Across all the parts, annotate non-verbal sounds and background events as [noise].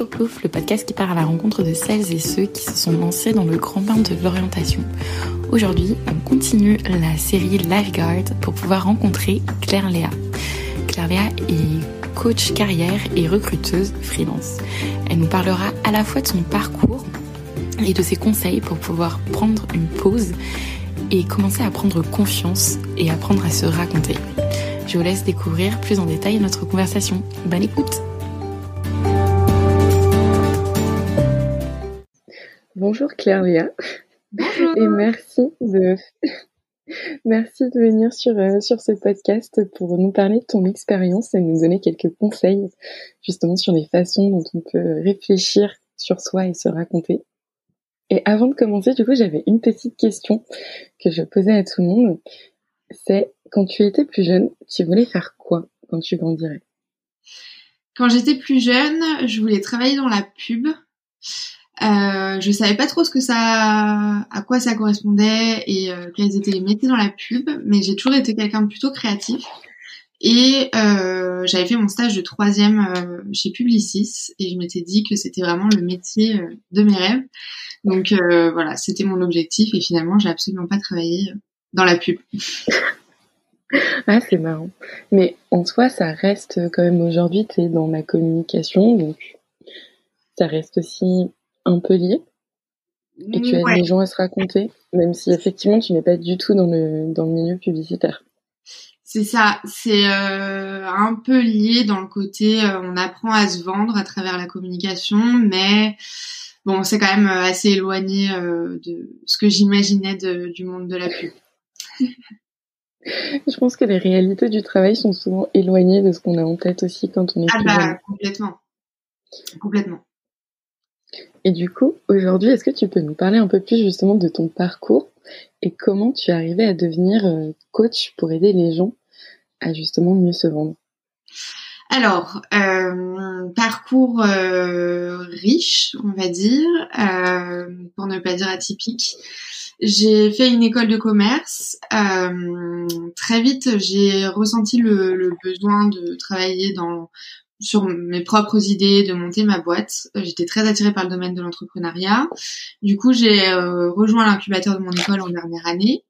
le podcast qui part à la rencontre de celles et ceux qui se sont lancés dans le grand bain de l'orientation. Aujourd'hui, on continue la série Lifeguard pour pouvoir rencontrer Claire Léa. Claire Léa est coach carrière et recruteuse freelance. Elle nous parlera à la fois de son parcours et de ses conseils pour pouvoir prendre une pause et commencer à prendre confiance et apprendre à se raconter. Je vous laisse découvrir plus en détail notre conversation. Bonne écoute Bonjour Claire Léa. Bonjour. Et merci de [laughs] merci de venir sur euh, sur ce podcast pour nous parler de ton expérience et nous donner quelques conseils justement sur les façons dont on peut réfléchir sur soi et se raconter. Et avant de commencer, du coup, j'avais une petite question que je posais à tout le monde. C'est quand tu étais plus jeune, tu voulais faire quoi quand tu grandirais? Quand j'étais plus jeune, je voulais travailler dans la pub. Euh, je savais pas trop ce que ça, à quoi ça correspondait et euh, quels étaient les métiers dans la pub, mais j'ai toujours été quelqu'un de plutôt créatif. Et euh, j'avais fait mon stage de troisième euh, chez Publicis et je m'étais dit que c'était vraiment le métier de mes rêves. Donc voilà, c'était mon objectif et finalement j'ai absolument pas travaillé dans la pub. [laughs] ah c'est marrant. Mais en soi, ça reste quand même aujourd'hui, tu dans la communication, donc ça reste aussi un peu lié. Et tu as Ouais. des gens à se raconter, même si effectivement tu n'es pas du tout dans le, dans le milieu publicitaire. C'est ça, c'est euh, un peu lié dans le côté euh, on apprend à se vendre à travers la communication, mais bon, c'est quand même euh, assez éloigné euh, de ce que j'imaginais du monde de la pub. Je pense que les réalités du travail sont souvent éloignées de ce qu'on a en tête aussi quand on est Ah bah complètement, complètement. Et du coup, aujourd'hui, est-ce que tu peux nous parler un peu plus justement de ton parcours et comment tu es arrivé à devenir euh, coach pour aider les gens à justement mieux se vendre? Alors, euh, parcours euh, riche, on va dire, pour ne pas dire atypique. J'ai fait une école de commerce. Très vite, j'ai ressenti le besoin de travailler dans sur mes propres idées, de monter ma boîte. J'étais très attirée par le domaine de l'entrepreneuriat. Du coup, j'ai euh, rejoint l'incubateur de mon école en dernière année.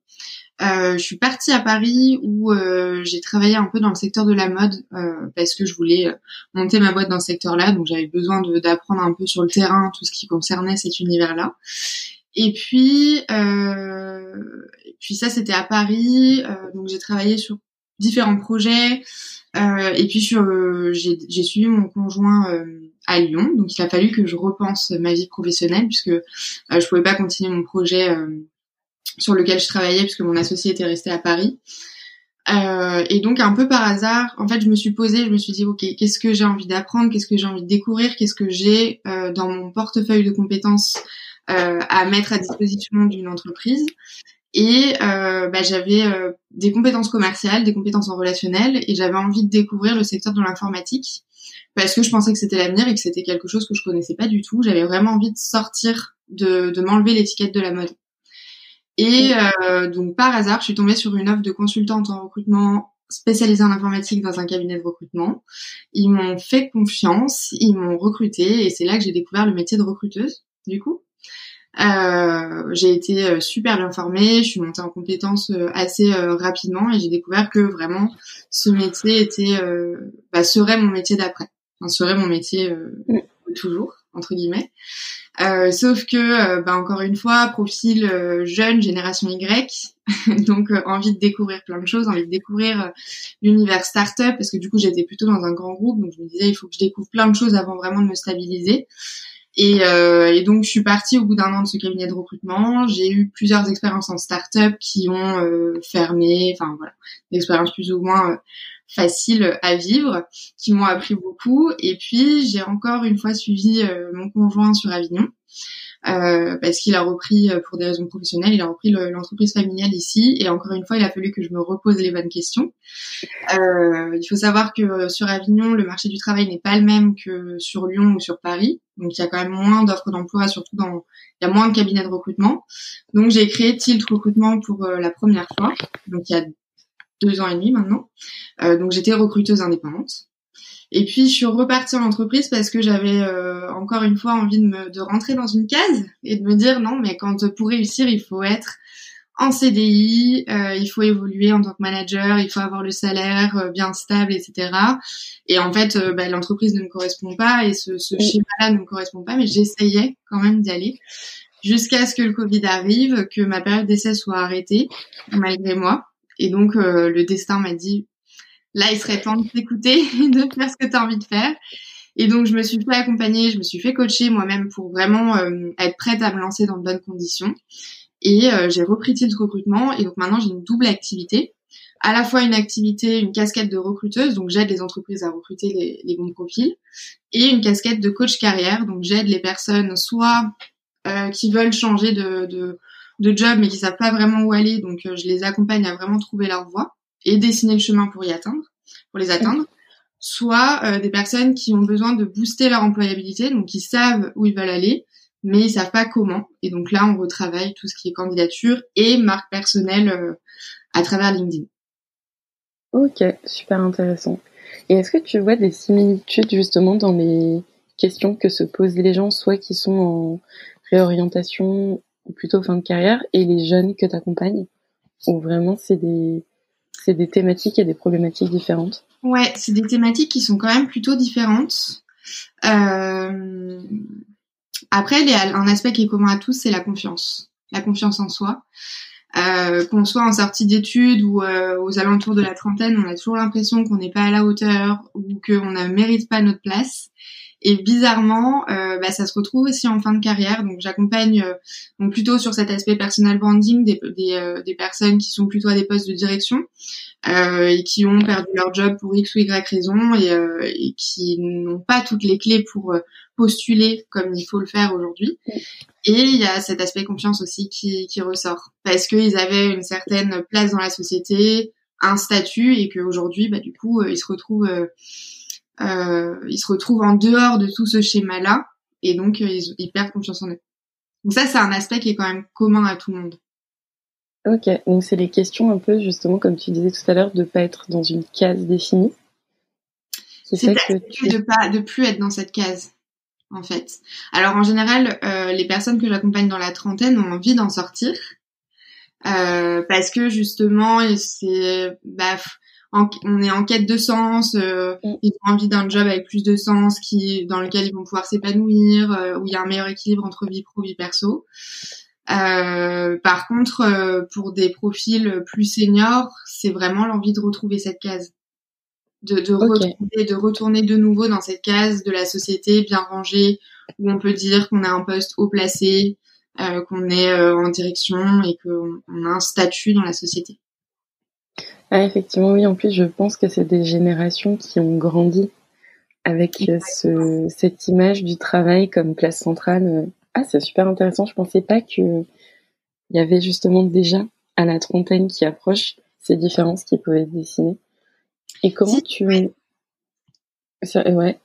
Euh, je suis partie à Paris où euh, j'ai travaillé un peu dans le secteur de la mode euh, parce que je voulais euh, monter ma boîte dans ce secteur-là, donc j'avais besoin d'apprendre un peu sur le terrain tout ce qui concernait cet univers-là. Et puis, euh, et puis ça c'était à Paris, euh, donc j'ai travaillé sur différents projets. euh, et puis euh, j'ai suivi mon conjoint euh, à Lyon, donc il a fallu que je repense ma vie professionnelle puisque euh, je pouvais pas continuer mon projet. euh, sur lequel je travaillais puisque mon associé était resté à Paris. Euh, et donc un peu par hasard, en fait, je me suis posée, je me suis dit ok, qu'est-ce que j'ai envie d'apprendre, qu'est-ce que j'ai envie de découvrir, qu'est-ce que j'ai dans mon portefeuille de compétences à mettre à disposition d'une entreprise? Et euh, bah, j'avais euh, des compétences commerciales, des compétences en relationnel, et j'avais envie de découvrir le secteur de l'informatique parce que je pensais que c'était l'avenir et que c'était quelque chose que je connaissais pas du tout. J'avais vraiment envie de sortir, de, de m'enlever l'étiquette de la mode. Et euh, donc par hasard, je suis tombée sur une offre de consultante en recrutement spécialisée en informatique dans un cabinet de recrutement. Ils m'ont fait confiance, ils m'ont recruté et c'est là que j'ai découvert le métier de recruteuse. Du coup, j'ai été euh, super bien formée, je suis montée en compétences euh, assez euh, rapidement et j'ai découvert que vraiment ce métier était euh, bah, serait mon métier d'après, enfin, serait mon métier euh, de toujours entre guillemets. Euh, sauf que, euh, bah, encore une fois, profil euh, jeune, génération Y, [laughs] donc euh, envie de découvrir plein de choses, envie de découvrir euh, l'univers startup, parce que du coup j'étais plutôt dans un grand groupe, donc je me disais il faut que je découvre plein de choses avant vraiment de me stabiliser. Et, euh, et donc je suis partie au bout d'un an de ce cabinet de recrutement. J'ai eu plusieurs expériences en start-up qui ont euh, fermé, enfin voilà, des expériences plus ou moins euh, faciles à vivre, qui m'ont appris beaucoup. Et puis j'ai encore une fois suivi euh, mon conjoint sur Avignon. euh, parce qu'il a repris euh, pour des raisons professionnelles, il a repris le- l'entreprise familiale ici et encore une fois il a fallu que je me repose les bonnes questions. Euh, il faut savoir que euh, sur Avignon le marché du travail n'est pas le même que sur Lyon ou sur Paris, donc il y a quand même moins d'offres d'emploi, surtout dans il y a moins de cabinets de recrutement. Donc j'ai créé Tilt Recrutement pour la première fois, donc il y a deux ans et demi maintenant. Euh, donc j'étais recruteuse indépendante. Et puis je suis repartie en entreprise parce que j'avais encore une fois envie de me de rentrer dans une case et de me dire non mais quand pour réussir il faut être en CDI, euh, il faut évoluer en tant que manager, il faut avoir le salaire euh, bien stable, etc. Et en fait, euh, bah, l'entreprise ne me correspond pas et ce, ce schéma-là ne me correspond pas, mais j'essayais quand même d'y aller jusqu'à ce que le Covid arrive, que ma période d'essai soit arrêtée malgré moi. Et donc le destin m'a dit là, il serait temps de t'écouter [laughs] et de faire ce que tu as envie de faire. Et donc je me suis fait accompagner, je me suis fait coacher moi-même pour vraiment être prête à me lancer dans de bonnes conditions. Et euh, j'ai repris Tilt Recrutement et donc maintenant j'ai une double activité. À la fois une activité, une casquette de recruteuse, donc j'aide les entreprises à recruter les, les, bons profils, et une casquette de coach carrière, donc j'aide les personnes soit euh, qui veulent changer de, de, de, job mais qui savent pas vraiment où aller, donc euh, je les accompagne à vraiment trouver leur voie et dessiner le chemin pour y atteindre, pour les atteindre soit euh, des personnes qui ont besoin de booster leur employabilité, donc qui savent où ils veulent aller, mais ils savent pas comment. Et donc là, on retravaille tout ce qui est candidature et marque personnelle euh, à travers LinkedIn. Ok, super intéressant. Et est-ce que tu vois des similitudes justement dans les questions que se posent les gens, soit qui sont en réorientation ou plutôt fin de carrière, et les jeunes que tu accompagnes Ou vraiment c'est des, c'est des thématiques et des problématiques différentes Ouais, c'est des thématiques qui sont quand même plutôt différentes. Euh, après, a un aspect qui est commun à tous, c'est la confiance, la confiance en soi. Euh, qu'on soit en sortie d'études ou euh, aux alentours de la trentaine, on a toujours l'impression qu'on n'est pas à la hauteur ou qu'on ne mérite pas notre place. Et bizarrement, euh, bah, ça se retrouve aussi en fin de carrière. Donc j'accompagne euh, donc plutôt sur cet aspect personal branding des, des, euh, des, personnes qui sont plutôt à des postes de direction euh, et qui ont perdu leur job pour x ou y raison et, et qui n'ont pas toutes les clés pour postuler comme il faut le faire aujourd'hui. Et il y a cet aspect confiance aussi qui, qui ressort parce qu'ils avaient une certaine place dans la société, un statut et qu'aujourd'hui, bah, du coup, ils se retrouvent euh, ils se retrouvent en dehors de tout ce schéma-là et donc euh, ils, perdent confiance en eux. Donc ça, c'est un aspect qui est quand même commun à tout le monde. Ok, donc c'est les questions un peu justement comme tu disais tout à l'heure de pas être dans une case définie. C'est que tu... de pas de plus être dans cette case en fait. Alors en général, euh, les personnes que j'accompagne dans la trentaine ont envie d'en sortir euh, parce que justement c'est bah, on est en quête de sens, euh, mm. ils ont envie d'un job avec plus de sens, qui dans lequel ils vont pouvoir s'épanouir, euh, où il y a un meilleur équilibre entre vie pro vie perso. Euh, par contre, pour des profils plus seniors, c'est vraiment l'envie de retrouver cette case, de, de retrouver, de retourner de nouveau dans cette case de la société bien rangée, où on peut dire qu'on a un poste haut placé, qu'on est en direction et qu'on a un statut dans la société. Ah, effectivement, oui. En plus, je pense que c'est des générations qui ont grandi avec euh, ce, cette image du travail comme place centrale. Ah, c'est super intéressant. Je pensais pas que il y avait justement déjà à la trentaine qui approche ces différences qui pouvaient se dessiner. Et comment tu ouais.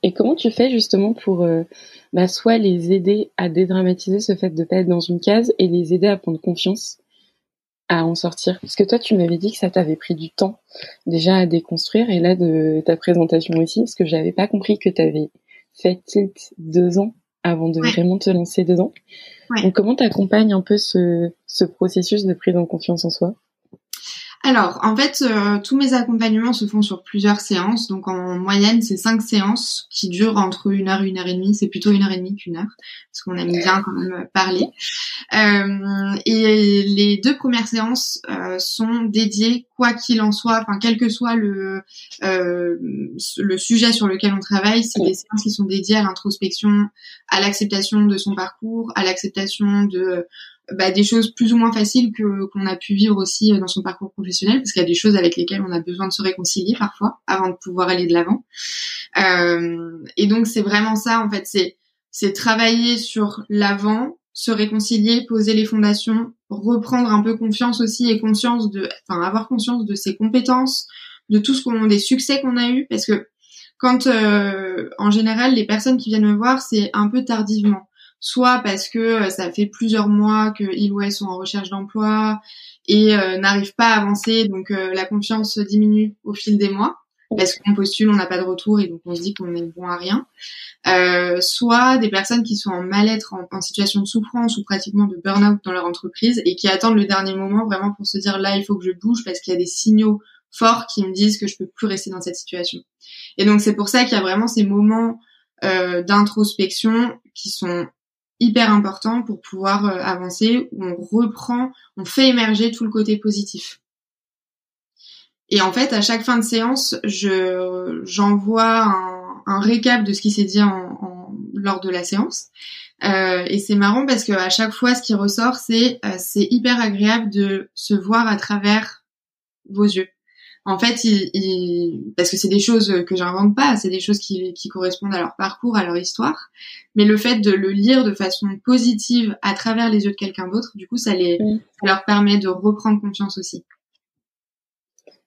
Et comment tu fais justement pour euh, bah, soit les aider à dédramatiser ce fait de pas être dans une case et les aider à prendre confiance à en sortir. Parce que toi, tu m'avais dit que ça t'avait pris du temps déjà à déconstruire, et là de ta présentation aussi, parce que j'avais pas compris que tu avais fait tilt deux ans avant de vraiment te lancer dedans. Donc comment t'accompagnes un peu ce, ce processus de prise en confiance en soi? Alors, en fait, euh, tous mes accompagnements se font sur plusieurs séances. Donc, en moyenne, c'est cinq séances qui durent entre une heure et une heure et demie. C'est plutôt une heure et demie qu'une heure, parce qu'on aime bien quand même parler. Euh, et les deux premières séances euh, sont dédiées, quoi qu'il en soit, enfin, quel que soit le le sujet sur lequel on travaille, c'est des séances qui sont dédiées à l'introspection, à l'acceptation de son parcours, à l'acceptation de bah, des choses plus ou moins faciles que qu'on a pu vivre aussi euh, dans son parcours professionnel, parce qu'il y a des choses avec lesquelles on a besoin de se réconcilier parfois avant de pouvoir aller de l'avant. Euh, et donc c'est vraiment ça en fait, c'est c'est travailler sur l'avant, se réconcilier, poser les fondations, reprendre un peu confiance aussi et conscience de, enfin avoir conscience de ses compétences, de tout ce qu'on, des succès qu'on a eu, parce que quand euh, en général les personnes qui viennent me voir, c'est un peu tardivement soit parce que euh, ça fait plusieurs mois qu'ils ou elles sont en recherche d'emploi et euh, n'arrivent pas à avancer, donc euh, la confiance diminue au fil des mois. parce qu'on postule, on n'a pas de retour et donc on se dit qu'on est bon à rien. Euh, soit des personnes qui sont en mal-être, en, situation de souffrance ou pratiquement de burn-out dans leur entreprise et qui attendent le dernier moment vraiment pour se dire là il faut que je bouge parce qu'il y a des signaux forts qui me disent que je peux plus rester dans cette situation. Et donc c'est pour ça qu'il y a vraiment ces moments euh, d'introspection qui sont hyper importants pour pouvoir euh, avancer où on reprend, on fait émerger tout le côté positif. Et en fait, à chaque fin de séance, je j'envoie un, un, récap de ce qui s'est dit lors de la séance. Euh, et c'est marrant parce que à chaque fois, ce qui ressort, c'est euh, c'est hyper agréable de se voir à travers vos yeux. En fait, parce que c'est des choses que j'invente pas, c'est des choses qui, qui correspondent à leur parcours, à leur histoire. Mais le fait de le lire de façon positive à travers les yeux de quelqu'un d'autre, du coup, ça les ça leur permet de reprendre confiance aussi.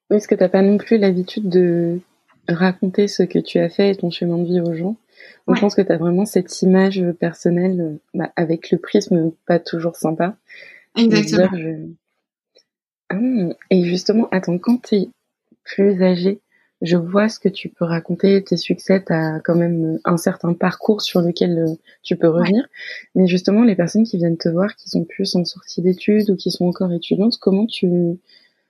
Est-ce que t'as pas non plus l'habitude de raconter ce que tu as fait et ton chemin de vie aux gens. Donc, Je pense que tu as vraiment cette image personnelle bah, avec le prisme pas toujours sympa. Exactement. Ah, et justement, attends, quand tu plus âgé, je vois ce que tu peux raconter, tes succès, tu as quand même un certain parcours sur lequel euh, tu peux revenir. Mais justement, les personnes qui viennent te voir, qui sont plus en sortie d'études ou qui sont encore étudiantes, comment tu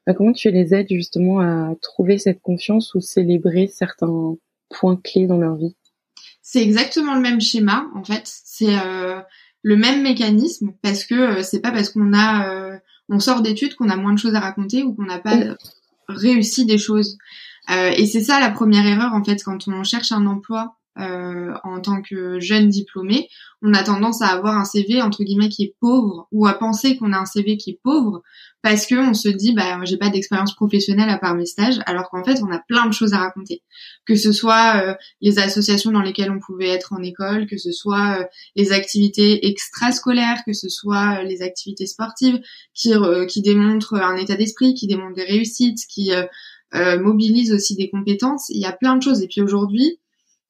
bah, comment tu les aides justement à trouver cette confiance ou célébrer certains points clés dans leur vie? C'est exactement le même schéma en fait. C'est euh, le même mécanisme parce que euh, c'est pas parce qu'on a euh, on sort d'études qu'on a moins de choses à raconter ou qu'on n'a pas réussi des choses. et c'est ça la première erreur en fait quand on cherche un emploi euh, en tant que jeune diplômé, on a tendance à avoir un CV entre guillemets qui est pauvre ou à penser qu'on a un CV qui est pauvre parce que on se dit bah j'ai pas d'expérience professionnelle à part mes stages alors qu'en fait on a plein de choses à raconter. Que ce soit euh, les associations dans lesquelles on pouvait être en école que ce soit euh, les activités extrascolaires que ce soit les activités sportives qui qui démontrent un état d'esprit qui démontrent des réussites qui mobilisent aussi des compétences. Il y a plein de choses. Et puis aujourd'hui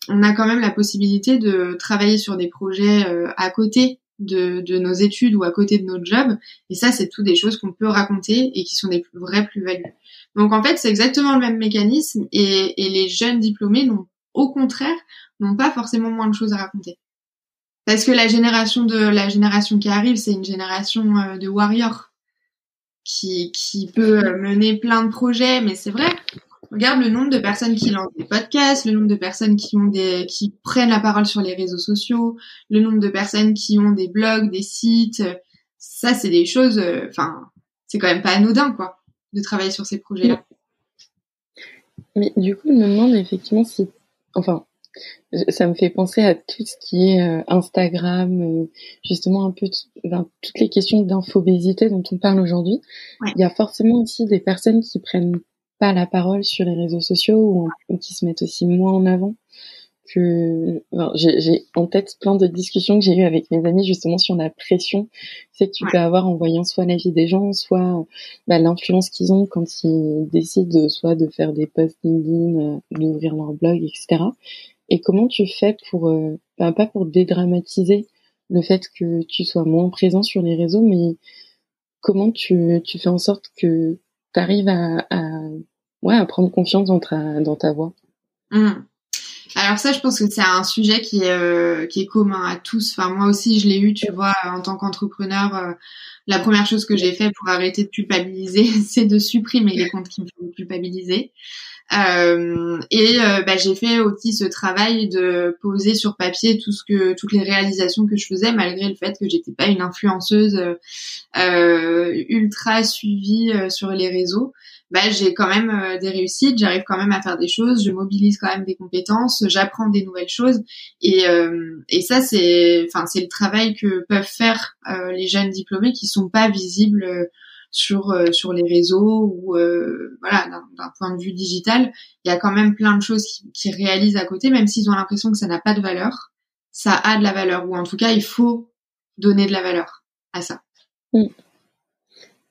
on a quand même la possibilité de travailler sur des projets euh, à côté de, nos études ou à côté de notre job. Et ça, c'est tout des choses qu'on peut raconter et qui sont des vraies plus-values. Donc en fait, c'est exactement le même mécanisme et, les jeunes diplômés n'ont au contraire n'ont pas forcément moins de choses à raconter. Parce que la génération de la génération qui arrive, c'est une génération euh, de warriors qui, peut euh, mener plein de projets, mais c'est vrai, Regarde le nombre de personnes qui lancent des podcasts, le nombre de personnes qui ont des, qui prennent la parole sur les réseaux sociaux, le nombre de personnes qui ont des blogs, des sites. Ça, c'est des choses, euh, enfin, c'est quand même pas anodin, quoi, de travailler sur ces projets-là. Mais du coup, je me demande effectivement si, enfin, ça me fait penser à tout ce qui est euh, Instagram, euh, justement un peu toutes les questions d'infobésité dont on parle aujourd'hui. Il y a forcément aussi des personnes qui prennent pas la parole sur les réseaux sociaux ou, qui se mettent aussi moins en avant que j'ai en tête plein de discussions que j'ai eues avec mes amis justement sur la pression c'est que tu peux avoir en voyant soit la vie des gens soit bah, l'influence qu'ils ont quand ils décident soit de faire des posts LinkedIn euh, d'ouvrir leur blog etc et comment tu fais pour euh, bah, pas pour dédramatiser le fait que tu sois moins présent sur les réseaux mais comment tu, tu fais en sorte que tu à, à ouais, à prendre confiance dans ta, voix mmh. Alors ça, je pense que c'est un sujet qui est, euh, qui est commun à tous. Enfin, moi aussi, je l'ai eu, tu vois, en tant qu'entrepreneur. Euh, la première chose que j'ai fait pour arrêter de culpabiliser, [laughs] c'est de supprimer les comptes qui me font culpabiliser. Euh, et bah, j'ai fait aussi ce travail de poser sur papier tout ce que toutes les réalisations que je faisais malgré le fait que j'étais pas une influenceuse ultra suivie sur les réseaux. Bah, j'ai quand même euh, des réussites, j'arrive quand même à faire des choses, je mobilise quand même des compétences, j'apprends des nouvelles choses. Et, euh, et ça c'est enfin c'est le travail que peuvent faire euh, les jeunes diplômés qui sont pas visibles sur sur les réseaux ou voilà d'un point de vue digital, il y a quand même plein de choses qui, qui réalisent à côté même s'ils ont l'impression que ça n'a pas de valeur, ça a de la valeur ou en tout cas il faut donner de la valeur à ça. Et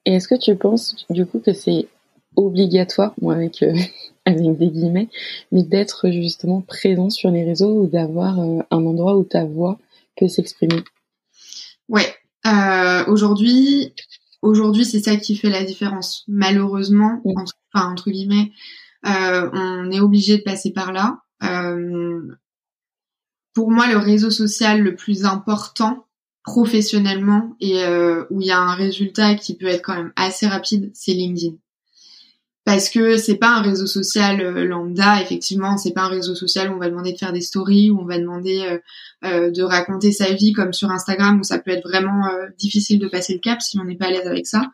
est-ce que tu penses du coup que c'est obligatoire, moi avec euh, [laughs] avec des guillemets, mais d'être justement présent sur les réseaux ou d'avoir euh, un endroit où ta voix peut s'exprimer? Ouais, euh, aujourd'hui, aujourd'hui c'est ça qui fait la différence. Malheureusement, entre, enfin entre guillemets, on est obligé de passer par là. pour moi, le réseau social le plus important professionnellement et où il y a un résultat qui peut être quand même assez rapide, c'est LinkedIn parce que c'est pas un réseau social euh, lambda effectivement c'est pas un réseau social où on va demander de faire des stories où on va demander euh, euh, de raconter sa vie comme sur Instagram où ça peut être vraiment difficile de passer le cap si on n'est pas à l'aise avec ça.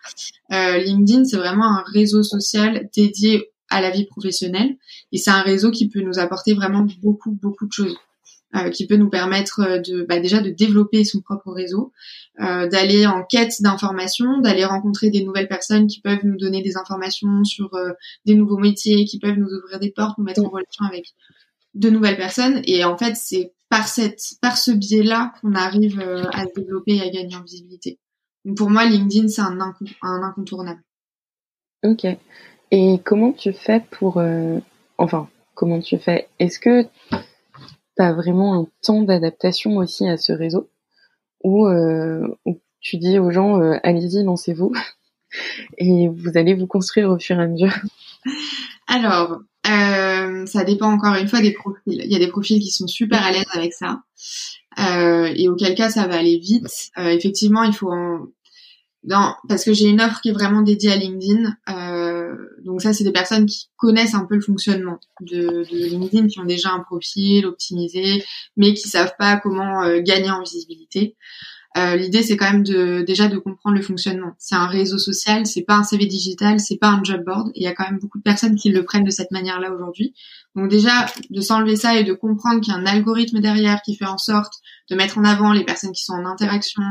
LinkedIn c'est vraiment un réseau social dédié à la vie professionnelle et c'est un réseau qui peut nous apporter vraiment beaucoup beaucoup de choses euh, qui peut nous permettre euh, de bah, déjà de développer son propre réseau, euh, d'aller en quête d'informations, d'aller rencontrer des nouvelles personnes qui peuvent nous donner des informations sur des nouveaux métiers, qui peuvent nous ouvrir des portes, nous mettre en relation avec de nouvelles personnes. Et en fait, c'est par cette, par ce biais-là qu'on arrive à se développer et à gagner en visibilité. Donc pour moi, LinkedIn, c'est un, un, incontournable. Ok. Et comment tu fais pour, enfin, comment tu fais? Est-ce que tu as vraiment un temps d'adaptation aussi à ce réseau où, euh, tu dis aux gens euh, allez-y, lancez-vous [laughs] et vous allez vous construire au fur et à mesure Alors, euh, ça dépend encore une fois des profils. Il y a des profils qui sont super à l'aise avec ça et auquel cas ça va aller vite. Effectivement, il faut en... non, parce que j'ai une offre qui est vraiment dédiée à LinkedIn. Euh, donc ça, c'est des personnes qui connaissent un peu le fonctionnement de, de, LinkedIn, qui ont déjà un profil optimisé, mais qui savent pas comment euh, gagner en visibilité. Euh, L'idée, c'est quand même de déjà de comprendre le fonctionnement. C'est un réseau social, c'est pas un CV digital, c'est pas un job board. Il y a quand même beaucoup de personnes qui le prennent de cette manière-là aujourd'hui. Donc déjà, de s'enlever ça et de comprendre qu'il y a un algorithme derrière qui fait en sorte de mettre en avant les personnes qui sont en interaction,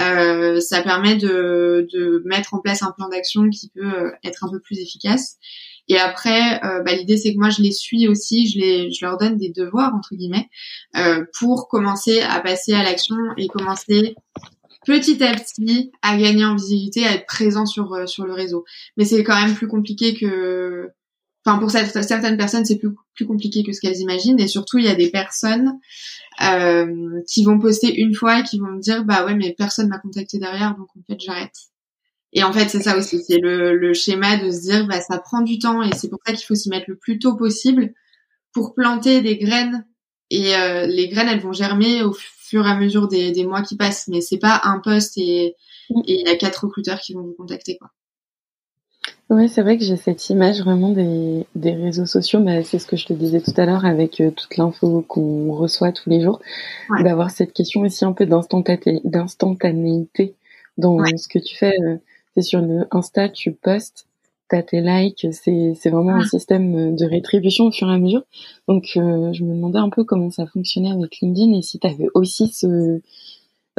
euh, ça permet de, de, mettre en place un plan d'action qui peut euh, être un peu plus efficace. Et après, euh, bah, l'idée c'est que moi je les suis aussi, je, les, je leur donne des devoirs entre guillemets euh, pour commencer à passer à l'action et commencer petit à petit à gagner en visibilité, à être présent sur euh, sur le réseau. Mais c'est quand même plus compliqué que enfin pour certaines personnes c'est plus, plus compliqué que ce qu'elles imaginent et surtout il y a des personnes euh, qui vont poster une fois et qui vont me dire bah ouais mais personne m'a contacté derrière donc en fait j'arrête. Et en fait c'est ça aussi c'est le, le, schéma de se dire bah ça prend du temps et c'est pour ça qu'il faut s'y mettre le plus tôt possible pour planter des graines. Et euh, les graines elles vont germer au fur et à mesure des, des mois qui passent. Mais c'est pas un poste et il y a quatre recruteurs qui vont vous contacter quoi oui, c'est vrai que j'ai cette image vraiment des, des réseaux sociaux, mais c'est ce que je te disais tout à l'heure avec euh, toute l'info qu'on reçoit tous les jours, d'avoir cette question aussi un peu d'instantanéité dans ce que tu fais. Euh, c'est sur le Insta, tu postes, t'as tes likes, c'est vraiment un système de rétribution au fur et à mesure. Donc euh, je me demandais un peu comment ça fonctionnait avec LinkedIn et si tu avais aussi ce,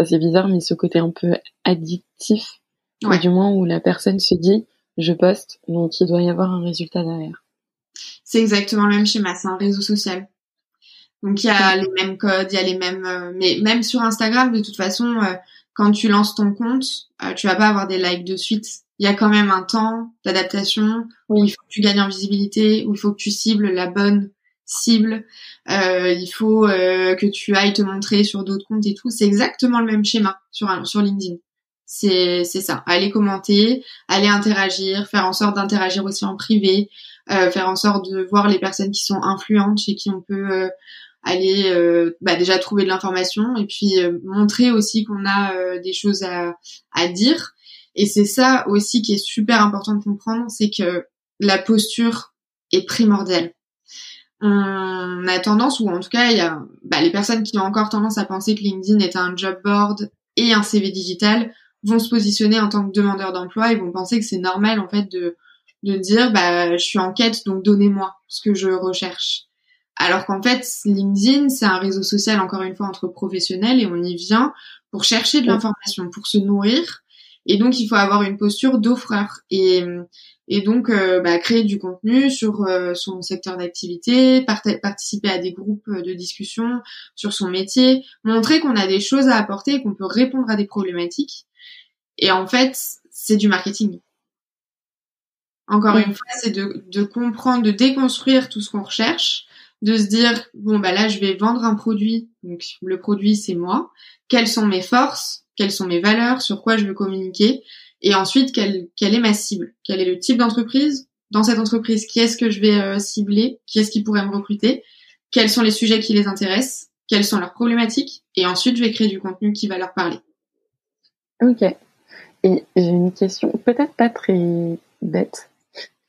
c'est bizarre, mais ce côté un peu addictif, du moins où la personne se dit je poste, donc il doit y avoir un résultat derrière. C'est exactement le même schéma, c'est un réseau social. Donc il y a les mêmes codes, il y a les mêmes, euh, mais même sur Instagram, de toute façon, euh, quand tu lances ton compte, euh, tu vas pas avoir des likes de suite. Il y a quand même un temps d'adaptation où il faut que tu gagnes en visibilité, où il faut que tu cibles la bonne cible, il faut que tu ailles te montrer sur d'autres comptes et tout. C'est exactement le même schéma sur sur LinkedIn. C'est c'est ça. Aller commenter, aller interagir, faire en sorte d'interagir aussi en privé, euh, faire en sorte de voir les personnes qui sont influentes, chez qui on peut euh, aller euh, bah, déjà trouver de l'information et puis montrer aussi qu'on a des choses à, à dire. Et c'est ça aussi qui est super important de comprendre, c'est que la posture est primordiale. On a tendance, ou en tout cas, il y a bah, les personnes qui ont encore tendance à penser que LinkedIn est un job board et un CV digital vont se positionner en tant que demandeurs d'emploi et vont penser que c'est normal en fait de de dire bah je suis en quête donc donnez-moi ce que je recherche. Alors qu'en fait LinkedIn c'est un réseau social encore une fois entre professionnels et on y vient pour chercher de l'information, pour se nourrir. Et donc il faut avoir une posture d'offreur et et donc euh, bah, créer du contenu sur euh, son secteur d'activité, participer à des groupes de discussion sur son métier, montrer qu'on a des choses à apporter, qu'on peut répondre à des problématiques et en fait, c'est du marketing. Encore une fois, c'est de, de comprendre, de déconstruire tout ce qu'on recherche, de se dire bon bah là je vais vendre un produit, donc le produit c'est moi. Quelles sont mes forces, quelles sont mes valeurs, sur quoi je veux communiquer, et ensuite quelle, quelle est ma cible, quel est le type d'entreprise? Dans cette entreprise, qui est-ce que je vais cibler, qui est-ce qui pourrait me recruter, quels sont les sujets qui les intéressent, quelles sont leurs problématiques, et ensuite je vais créer du contenu qui va leur parler. Ok. Et j'ai une question, peut-être pas très bête,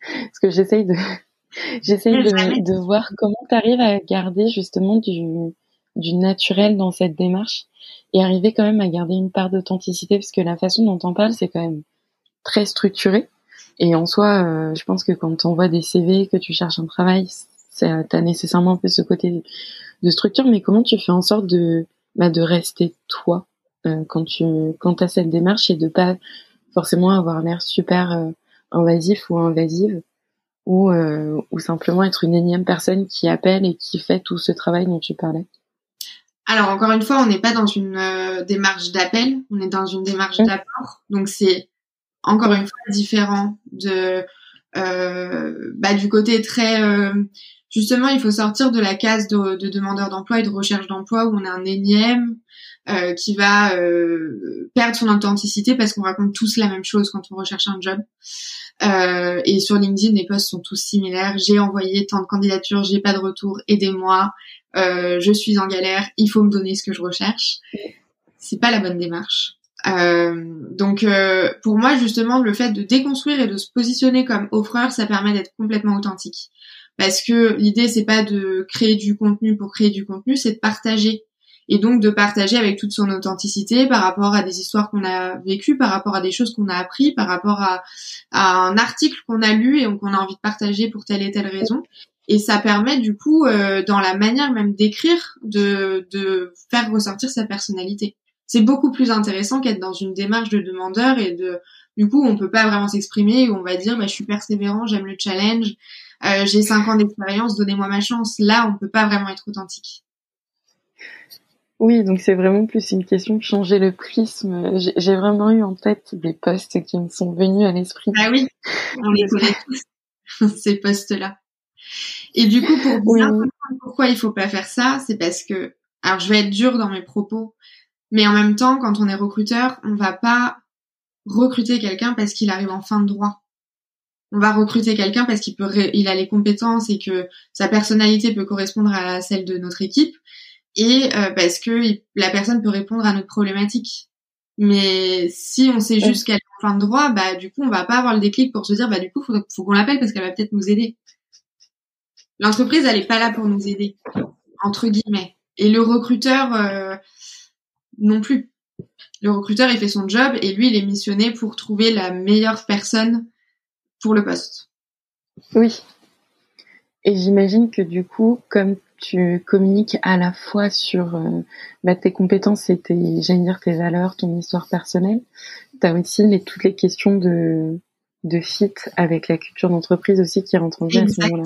parce que j'essaye de [laughs] j'essaye de, de, voir comment tu arrives à garder justement du, du naturel dans cette démarche et arriver quand même à garder une part d'authenticité, parce que la façon dont on parle, c'est quand même très structuré. Et en soi, euh, je pense que quand on voit des CV, que tu cherches un travail, tu as nécessairement un peu ce côté de structure, mais comment tu fais en sorte de, bah, de rester toi? Euh, quand tu quand as cette démarche et de pas forcément avoir l'air super euh, invasif ou invasive ou, euh, ou simplement être une énième personne qui appelle et qui fait tout ce travail dont tu parlais Alors encore une fois, on n'est pas dans une démarche d'appel, on est dans une démarche d'apport. Donc c'est encore une fois différent de bah, du côté très justement, il faut sortir de la case de, de demandeur d'emploi et de recherche d'emploi où on a un énième euh, qui va euh, perdre son authenticité parce qu'on raconte tous la même chose quand on recherche un job. Euh, et sur LinkedIn, les posts sont tous similaires. J'ai envoyé tant de candidatures, j'ai pas de retour, aidez-moi. je suis en galère, il faut me donner ce que je recherche. C'est pas la bonne démarche. donc pour moi justement le fait de déconstruire et de se positionner comme offreur, ça permet d'être complètement authentique parce que l'idée c'est pas de créer du contenu pour créer du contenu, c'est de partager et donc de partager avec toute son authenticité par rapport à des histoires qu'on a vécues, par rapport à des choses qu'on a appris, par rapport à, un article qu'on a lu et qu'on a envie de partager pour telle et telle raison. Et ça permet du coup, euh, dans la manière même d'écrire, de, de faire ressortir sa personnalité. C'est beaucoup plus intéressant qu'être dans une démarche de demandeur et de, du coup, on peut pas vraiment s'exprimer. On va dire, bah, je suis persévérant, j'aime le challenge, euh, j'ai cinq ans d'expérience, donnez-moi ma chance. Là, on peut pas vraiment être authentique. Oui, donc c'est vraiment plus une question de changer le prisme. J'ai vraiment eu en tête des postes qui me sont venus à l'esprit. Ah oui, on les connaît [laughs] tous, [laughs] ces postes-là. Et du coup, pour bien comprendre pourquoi il faut pas faire ça, c'est parce que, alors je vais être dure dans mes propos, mais en même temps, quand on est recruteur, on va pas recruter quelqu'un parce qu'il arrive en fin de droit on va recruter quelqu'un parce qu'il peut, il a les compétences et que sa personnalité peut correspondre à celle de notre équipe et euh, parce que la personne peut répondre à notre problématique. Mais si on sait juste qu'elle est en fin de droit, bah du coup on va pas avoir le déclic pour se dire bah du coup faut, faut qu'on l'appelle parce qu'elle va peut-être nous aider. L'entreprise elle est pas là pour nous aider entre guillemets et le recruteur euh, non plus. Le recruteur il fait son job et lui il est missionné pour trouver la meilleure personne pour le poste. Oui. Et j'imagine que du coup, comme tu communiques à la fois sur euh, bah, tes compétences et tes, j'allais dire, tes valeurs, ton histoire personnelle, tu as aussi les, toutes les questions de, de fit avec la culture d'entreprise aussi qui rentrent en jeu à ce moment-là.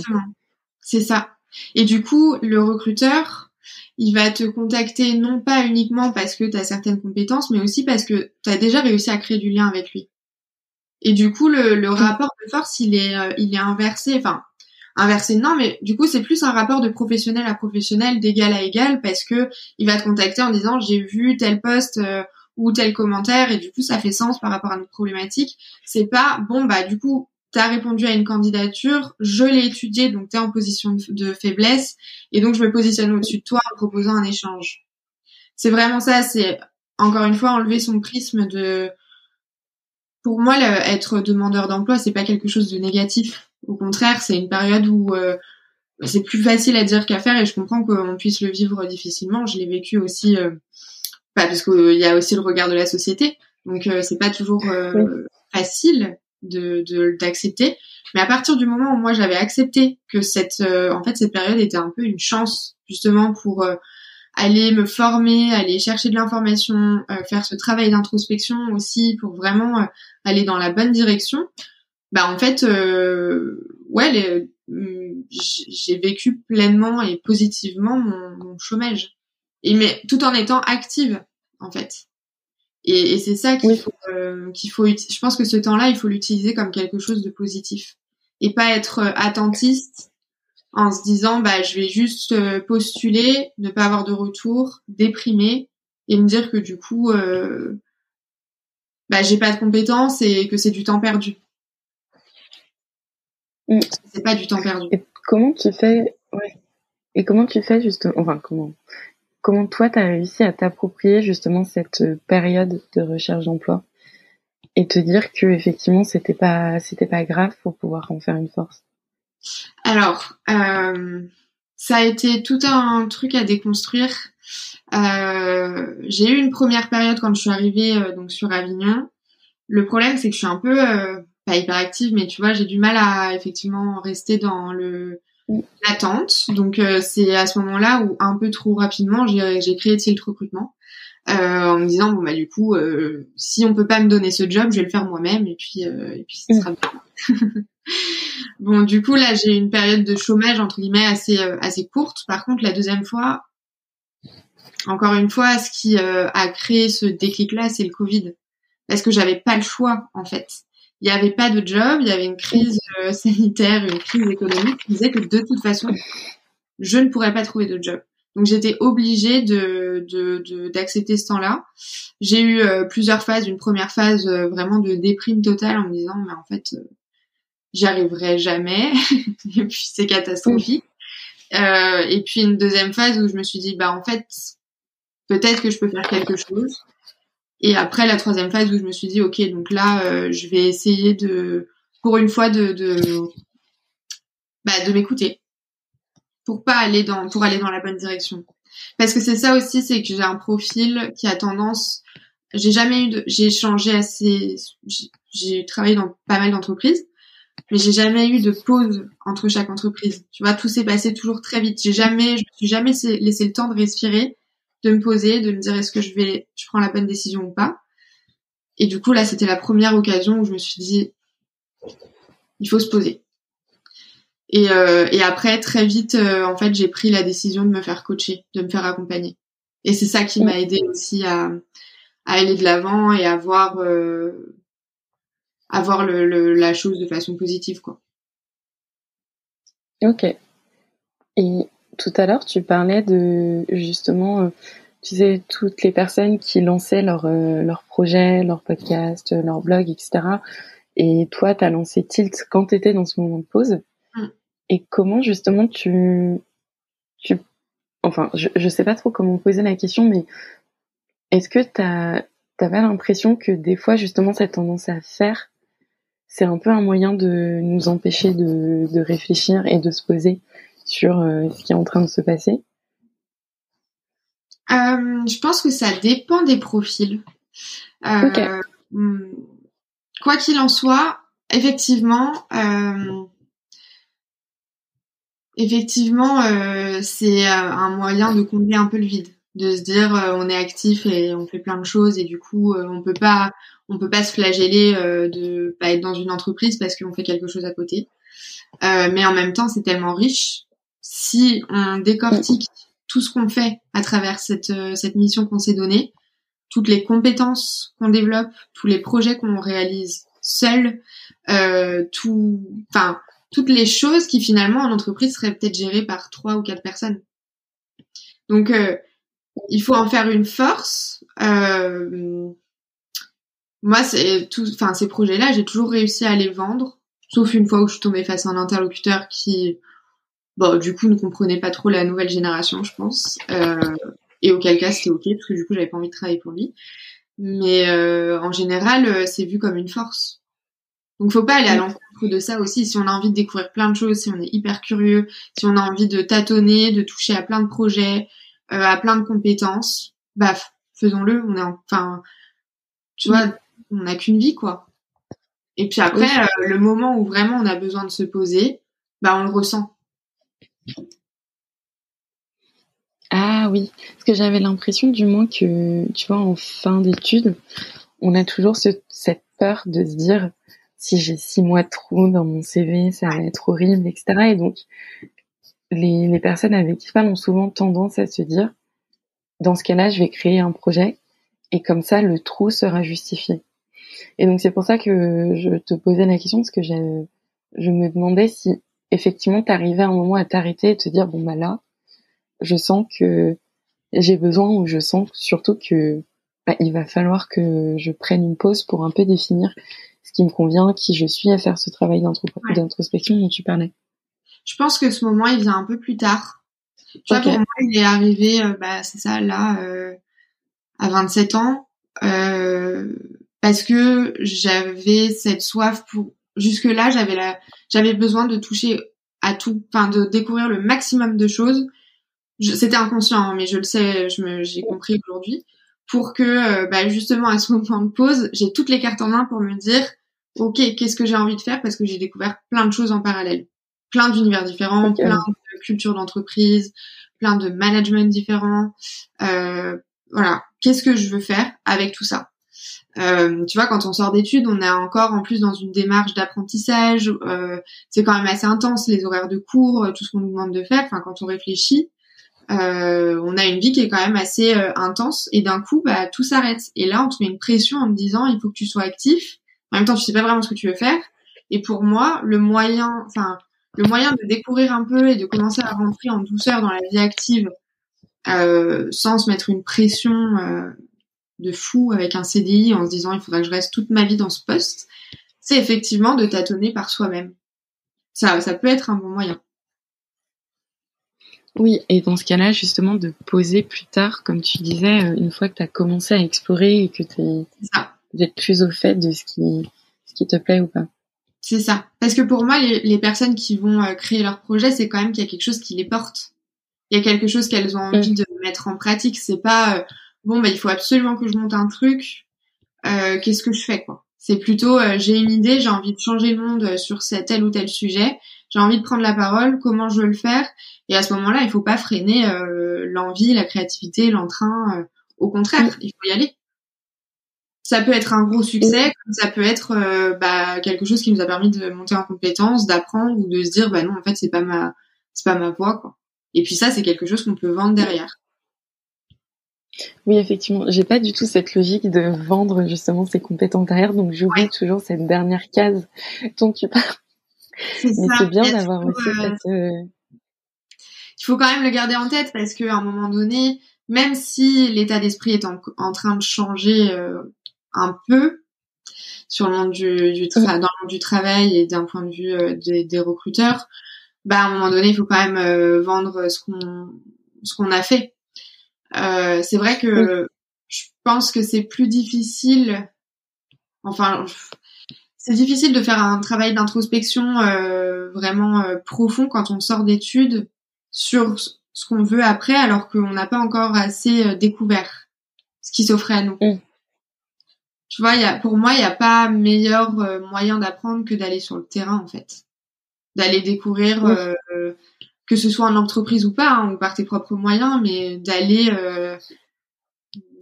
C'est ça. Et du coup, le recruteur, il va te contacter non pas uniquement parce que tu as certaines compétences, mais aussi parce que tu as déjà réussi à créer du lien avec lui. Et du coup, le, le rapport de force, il est, euh, il est inversé. Enfin, inversé, non, mais du coup, c'est plus un rapport de professionnel à professionnel, d'égal à égal, parce que il va te contacter en disant j'ai vu tel poste euh, ou tel commentaire, et du coup, ça fait sens par rapport à notre problématique. C'est pas bon, bah du coup, t'as répondu à une candidature, je l'ai étudiée, donc t'es en position de, faiblesse, et donc je me positionne au-dessus de toi en proposant un échange. C'est vraiment ça. C'est encore une fois enlever son prisme de pour moi, être demandeur d'emploi, c'est pas quelque chose de négatif. Au contraire, c'est une période où euh, c'est plus facile à dire qu'à faire et je comprends qu'on puisse le vivre difficilement. Je l'ai vécu aussi, euh, pas parce qu'il y a aussi le regard de la société, donc euh, c'est pas toujours facile de d'accepter. Mais à partir du moment où moi j'avais accepté que cette, en fait, cette période était un peu une chance justement pour aller me former, aller chercher de l'information, euh, faire ce travail d'introspection aussi pour vraiment euh, aller dans la bonne direction, bah en fait, euh, ouais, mm, j'ai vécu pleinement et positivement mon, mon, chômage, et mais tout en étant active en fait. Et, et c'est ça qu'il faut, qu'il faut. Je pense que ce temps-là, il faut l'utiliser comme quelque chose de positif et pas être attentiste en se disant bah je vais juste euh, postuler, ne pas avoir de retour, déprimer et me dire que du coup euh, bah j'ai pas de compétences et que c'est du temps perdu. Mm. C'est pas du temps perdu. Et comment tu fais ouais. Et comment tu fais justement Enfin, comment Comment toi, tu as réussi à t'approprier justement cette période de recherche d'emploi? Et te dire que effectivement c'était pas c'était pas grave pour pouvoir en faire une force? Alors, euh, ça a été tout un truc à déconstruire. Euh, j'ai eu une première période quand je suis arrivée euh, donc sur Avignon. Le problème c'est que je suis un peu euh, pas hyper active, mais tu vois j'ai du mal à effectivement rester dans le l'attente. Donc euh, c'est à ce moment-là où un peu trop rapidement j'ai créé Tilt Recrutement euh, en me disant bon bah du coup euh, si on peut pas me donner ce job, je vais le faire moi-même et puis et puis ce sera bien. [laughs] bon du coup là j'ai une période de chômage entre guillemets assez assez courte. Par contre la deuxième fois encore une fois, ce qui a créé ce déclic-là, c'est le Covid, parce que j'avais pas le choix en fait il n'y avait pas de job, il y avait une crise euh, [laughs] sanitaire, une crise économique qui disait que de toute façon, je ne pourrais pas trouver de job. Donc j'étais obligée de d'accepter de, ce temps-là. J'ai eu euh, plusieurs phases. Une première phase euh, vraiment de déprime totale en me disant mais en fait j'y arriverai jamais [laughs] et puis c'est catastrophique. et puis une deuxième phase où je me suis dit bah en fait peut-être que je peux faire quelque chose. Et après la troisième phase où je me suis dit ok donc là euh, je vais essayer de pour une fois de de, bah, de m'écouter. Pour pas aller dans pour aller dans la bonne direction. Parce que c'est ça aussi c'est que j'ai un profil qui a tendance j'ai jamais eu de j'ai changé assez j'ai travaillé dans pas mal d'entreprises mais j'ai jamais eu de pause entre chaque entreprise. Tu vois tout s'est passé toujours très vite. J'ai jamais je me suis jamais laissé le temps de respirer de me poser, de me dire est-ce que je vais, je prends la bonne décision ou pas. Et du coup, là, c'était la première occasion où je me suis dit, il faut se poser. Et, euh, et après, très vite, euh, en fait, j'ai pris la décision de me faire coacher, de me faire accompagner. Et c'est ça qui m'a aidé aussi à, à aller de l'avant et à voir, euh, à voir le, la chose de façon positive, quoi. Ok. Et tout à l'heure, tu parlais de justement, euh, tu sais, toutes les personnes qui lançaient leur, euh, leur projet, leur podcast, leur blog, etc. Et toi, tu as lancé Tilt quand tu étais dans ce moment de pause. Mm. Et comment justement tu, tu, enfin, je, je sais pas trop comment poser la question, mais est-ce que tu avais l'impression que des fois, justement, cette tendance à faire, c'est un peu un moyen de nous empêcher de, de réfléchir et de se poser? Sur euh, ce qui est en train de se passer euh, Je pense que ça dépend des profils. Euh, hmm, quoi qu'il en soit, effectivement, effectivement, c'est un moyen de combler un peu le vide, de se dire on est actif et on fait plein de choses et du coup on peut pas, on peut pas se flageller de pas être dans une entreprise parce qu'on fait quelque chose à côté. mais en même temps, c'est tellement riche si on décortique tout ce qu'on fait à travers cette, euh, cette mission qu'on s'est donnée, toutes les compétences qu'on développe, tous les projets qu'on réalise seul, euh, tout, enfin, toutes les choses qui finalement en entreprise seraient peut-être gérées par trois ou quatre personnes. Donc, euh, il faut en faire une force. Euh, moi, c'est tout, enfin, ces projets-là, j'ai toujours réussi à les vendre, sauf une fois où je suis tombée face à un interlocuteur qui bon, du coup, ne comprenait pas trop la nouvelle génération, je pense. Euh, et auquel cas, c'était ok, parce que du coup, j'avais pas envie de travailler pour lui. Mais euh, en général, euh, c'est vu comme une force. Donc, faut pas aller à l'encontre de ça aussi. Si on a envie de découvrir plein de choses, si on est hyper curieux, si on a envie de tâtonner, de toucher à plein de projets, euh, à plein de compétences, bah, faisons-le. On est enfin, tu vois, on n'a qu'une vie, quoi. Et puis après, euh, le moment où vraiment on a besoin de se poser, bah, on le ressent ah oui, parce que j'avais l'impression du moins que, tu vois, en fin d'études, on a toujours cette peur de se dire si j'ai six mois de trou dans mon CV, ça va être horrible, etc. Et donc, les, personnes avec qui je parle ont souvent tendance à se dire, dans ce cas-là, je vais créer un projet et comme ça, le trou sera justifié. Et donc, c'est pour ça que je te posais la question, parce que je me demandais si effectivement t'arrivais à un moment à t'arrêter et te dire bon bah là je sens que j'ai besoin ou je sens surtout que bah, il va falloir que je prenne une pause pour un peu définir ce qui me convient, qui je suis à faire ce travail d'introspection dont tu parlais Je pense que ce moment, il vient un peu plus tard. Tu vois, pour moi, il est arrivé, euh, bah, c'est ça, là, euh, à 27 ans, euh, parce que j'avais cette soif pour. Jusque là, j'avais la, j'avais besoin de toucher à tout, enfin, de découvrir le maximum de choses. C'était inconscient, hein, mais je le sais, je me, j'ai compris aujourd'hui. Pour que euh, bah, justement à ce [laughs] moment de pause, j'ai toutes les cartes en main pour me dire ok qu'est-ce que j'ai envie de faire parce que j'ai découvert plein de choses en parallèle, plein d'univers différents, plein de cultures d'entreprise, plein de management différents. Euh, voilà, qu'est-ce que je veux faire avec tout ça? Euh, tu vois, quand on sort d'études, on est encore en plus dans une démarche d'apprentissage. Euh, c'est quand même assez intense les horaires de cours, tout ce qu'on nous demande de faire. Enfin, quand on réfléchit, euh, on a une vie qui est quand même assez euh, intense et d'un coup bah tout s'arrête et là on te met une pression en te disant il faut que tu sois actif en même temps tu sais pas vraiment ce que tu veux faire et pour moi le moyen enfin le moyen de découvrir un peu et de commencer à rentrer en douceur dans la vie active euh, sans se mettre une pression de fou avec un CDI en se disant il faudra que je reste toute ma vie dans ce poste c'est effectivement de tâtonner par soi-même ça ça peut être un bon moyen oui, et dans ce cas-là, justement, de poser plus tard, comme tu disais, euh, une fois que tu as commencé à explorer et que tu es plus au fait de ce qui, ce qui te plaît ou pas. C'est ça. Parce que pour moi, les, les personnes qui vont euh, créer leur projet, c'est quand même qu'il y a quelque chose qui les porte. Il y a quelque chose qu'elles ont envie de mettre en pratique. C'est pas, euh, bon, bah, il faut absolument que je monte un truc. Euh, Qu'est-ce que je fais, quoi C'est plutôt, j'ai une idée, j'ai envie de changer le monde sur tel ou tel sujet j'ai envie de prendre la parole, comment je veux le faire. Et à ce moment-là, il faut pas freiner euh, l'envie, la créativité, l'entrain. Euh, au contraire, il faut y aller. Ça peut être un gros succès, ça peut être euh, bah, quelque chose qui nous a permis de monter en compétence, d'apprendre ou de se dire bah non en fait c'est pas ma c'est pas ma voie quoi. Et puis ça c'est quelque chose qu'on peut vendre derrière. Oui, effectivement, j'ai pas du tout cette logique de vendre justement ses compétences derrière, donc j'oublie toujours cette dernière case dont tu parles. C'est c'est bien d'avoir aussi euh, cette. Euh, il faut quand même le garder en tête parce qu'à un moment donné, même si l'état d'esprit est en, train de changer euh, un peu sur le monde du, du dans le monde du travail et d'un point de vue des, des, recruteurs, bah à un moment donné, il faut quand même vendre ce qu'on ce qu'on a fait. C'est vrai que je pense que c'est plus difficile. Enfin, c'est difficile de faire un travail d'introspection euh, vraiment euh, profond quand on sort d'études sur ce qu'on veut après, alors qu'on n'a pas encore assez euh, découvert ce qui s'offrait à nous. Tu vois, y a, pour moi, il n'y a pas meilleur moyen d'apprendre que d'aller sur le terrain, en fait. D'aller découvrir, que ce soit en entreprise ou pas, hein, ou par tes propres moyens, mais d'aller